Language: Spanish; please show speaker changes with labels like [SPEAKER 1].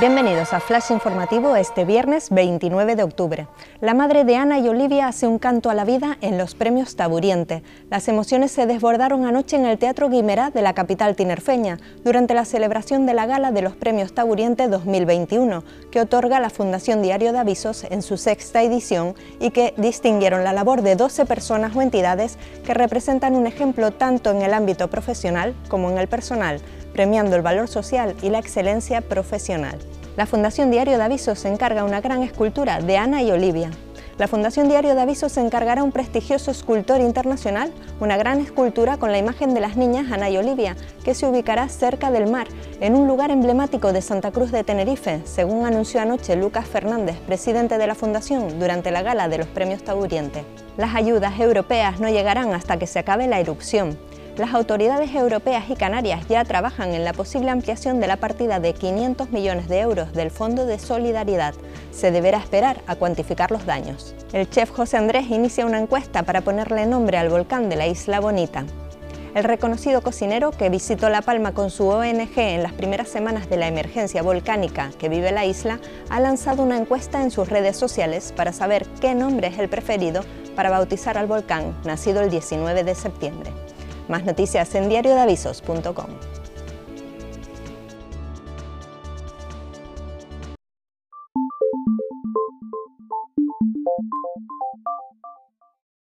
[SPEAKER 1] Bienvenidos a Flash Informativo este viernes 29 de octubre. La madre de Ana y Olivia hace un canto a la vida en los premios Taburiente. Las emociones se desbordaron anoche en el Teatro Guimerá de la capital tinerfeña durante la celebración de la gala de los premios Taburiente 2021, que otorga la Fundación Diario de Avisos en su sexta edición y que distinguieron la labor de 12 personas o entidades que representan un ejemplo tanto en el ámbito profesional como en el personal premiando el valor social y la excelencia profesional. La Fundación Diario de Avisos se encarga una gran escultura de Ana y Olivia. La Fundación Diario de Avisos se encargará un prestigioso escultor internacional, una gran escultura con la imagen de las niñas Ana y Olivia, que se ubicará cerca del mar, en un lugar emblemático de Santa Cruz de Tenerife, según anunció anoche Lucas Fernández, presidente de la Fundación, durante la gala de los premios Taburiente. Las ayudas europeas no llegarán hasta que se acabe la erupción. Las autoridades europeas y canarias ya trabajan en la posible ampliación de la partida de 500 millones de euros del Fondo de Solidaridad. Se deberá esperar a cuantificar los daños. El chef José Andrés inicia una encuesta para ponerle nombre al volcán de la Isla Bonita. El reconocido cocinero que visitó La Palma con su ONG en las primeras semanas de la emergencia volcánica que vive la isla ha lanzado una encuesta en sus redes sociales para saber qué nombre es el preferido para bautizar al volcán nacido el 19 de septiembre. Más noticias en diariodavisos.com.